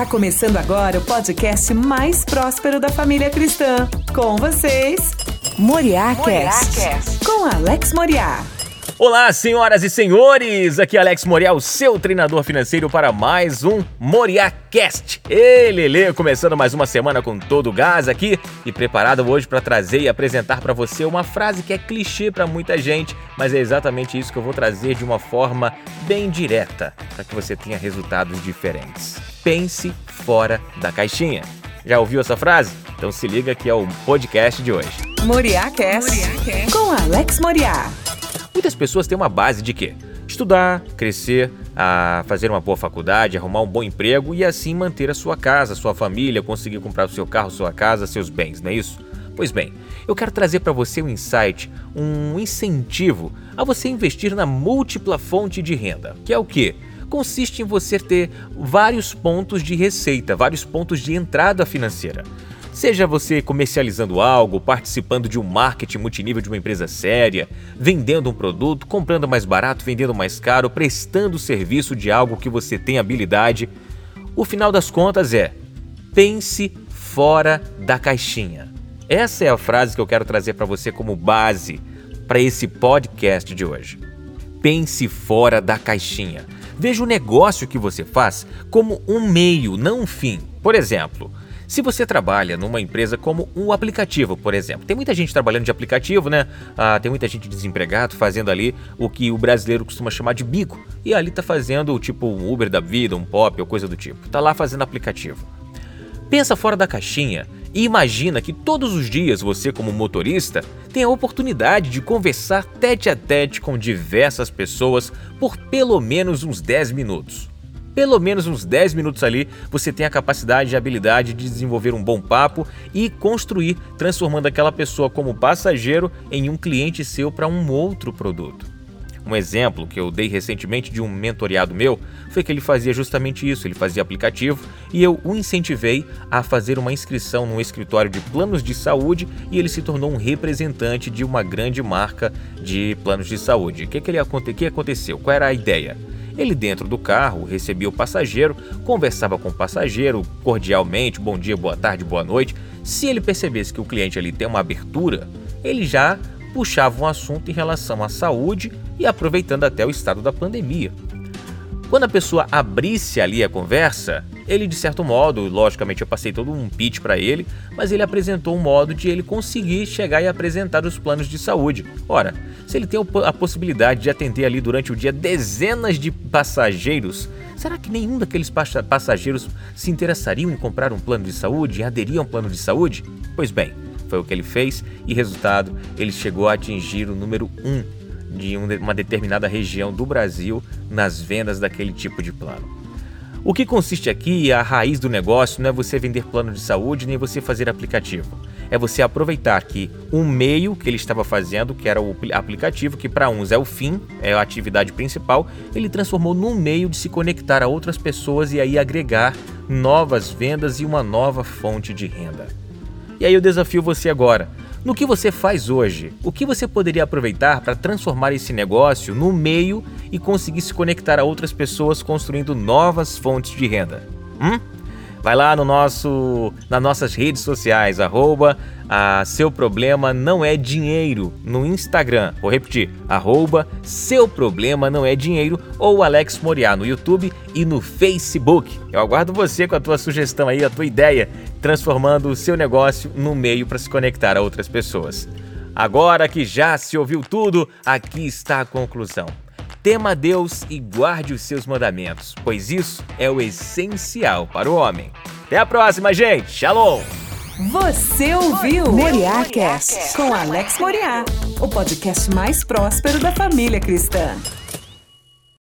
Tá começando agora o podcast mais próspero da família cristã. Com vocês, Moriá Cast, com Alex Moriá. Olá, senhoras e senhores! Aqui é Alex Moriá, o seu treinador financeiro para mais um MoriaCast. Ei, Lele, começando mais uma semana com todo o gás aqui e preparado hoje para trazer e apresentar para você uma frase que é clichê para muita gente, mas é exatamente isso que eu vou trazer de uma forma bem direta, para que você tenha resultados diferentes. Pense fora da caixinha. Já ouviu essa frase? Então se liga que é o podcast de hoje. MoriaCast, com Alex Moriá. Muitas pessoas têm uma base de quê? Estudar, crescer, a fazer uma boa faculdade, arrumar um bom emprego e assim manter a sua casa, sua família, conseguir comprar o seu carro, sua casa, seus bens, não é isso? Pois bem, eu quero trazer para você um insight, um incentivo a você investir na múltipla fonte de renda, que é o quê? Consiste em você ter vários pontos de receita, vários pontos de entrada financeira. Seja você comercializando algo, participando de um marketing multinível de uma empresa séria, vendendo um produto, comprando mais barato, vendendo mais caro, prestando serviço de algo que você tem habilidade, o final das contas é: pense fora da caixinha. Essa é a frase que eu quero trazer para você como base para esse podcast de hoje. Pense fora da caixinha. Veja o negócio que você faz como um meio, não um fim. Por exemplo, se você trabalha numa empresa como um aplicativo, por exemplo, tem muita gente trabalhando de aplicativo, né? Ah, tem muita gente desempregado fazendo ali o que o brasileiro costuma chamar de bico. E ali tá fazendo tipo um Uber da vida, um pop ou coisa do tipo. Tá lá fazendo aplicativo. Pensa fora da caixinha e imagina que todos os dias você, como motorista, tem a oportunidade de conversar tete a tete com diversas pessoas por pelo menos uns 10 minutos pelo menos uns 10 minutos ali, você tem a capacidade e habilidade de desenvolver um bom papo e construir, transformando aquela pessoa como passageiro em um cliente seu para um outro produto. Um exemplo que eu dei recentemente de um mentoriado meu foi que ele fazia justamente isso, ele fazia aplicativo e eu o incentivei a fazer uma inscrição num escritório de planos de saúde e ele se tornou um representante de uma grande marca de planos de saúde. O que, que, ele, que aconteceu? Qual era a ideia? Ele, dentro do carro, recebia o passageiro, conversava com o passageiro cordialmente, bom dia, boa tarde, boa noite. Se ele percebesse que o cliente ali tem uma abertura, ele já puxava um assunto em relação à saúde e aproveitando até o estado da pandemia. Quando a pessoa abrisse ali a conversa, ele de certo modo, logicamente eu passei todo um pitch para ele, mas ele apresentou um modo de ele conseguir chegar e apresentar os planos de saúde. Ora, se ele tem a possibilidade de atender ali durante o dia dezenas de passageiros, será que nenhum daqueles passageiros se interessariam em comprar um plano de saúde e aderir a um plano de saúde? Pois bem, foi o que ele fez e resultado, ele chegou a atingir o número 1 um de uma determinada região do Brasil nas vendas daquele tipo de plano. O que consiste aqui, a raiz do negócio, não é você vender plano de saúde nem você fazer aplicativo. É você aproveitar que um meio que ele estava fazendo, que era o aplicativo, que para uns é o fim, é a atividade principal, ele transformou num meio de se conectar a outras pessoas e aí agregar novas vendas e uma nova fonte de renda. E aí eu desafio você agora no que você faz hoje, o que você poderia aproveitar para transformar esse negócio no meio e conseguir se conectar a outras pessoas construindo novas fontes de renda? Hum? Vai lá no nosso, nas nossas redes sociais, arroba a seu problema não é dinheiro no Instagram. Vou repetir, arroba seu problema não é dinheiro ou Alex Moriá no YouTube e no Facebook. Eu aguardo você com a tua sugestão aí, a tua ideia, transformando o seu negócio no meio para se conectar a outras pessoas. Agora que já se ouviu tudo, aqui está a conclusão. Tema Deus e guarde os seus mandamentos, pois isso é o essencial para o homem. Até a próxima, gente. Shalom! Você ouviu Moriá Cast com Alex Moriá, o podcast mais próspero da família cristã.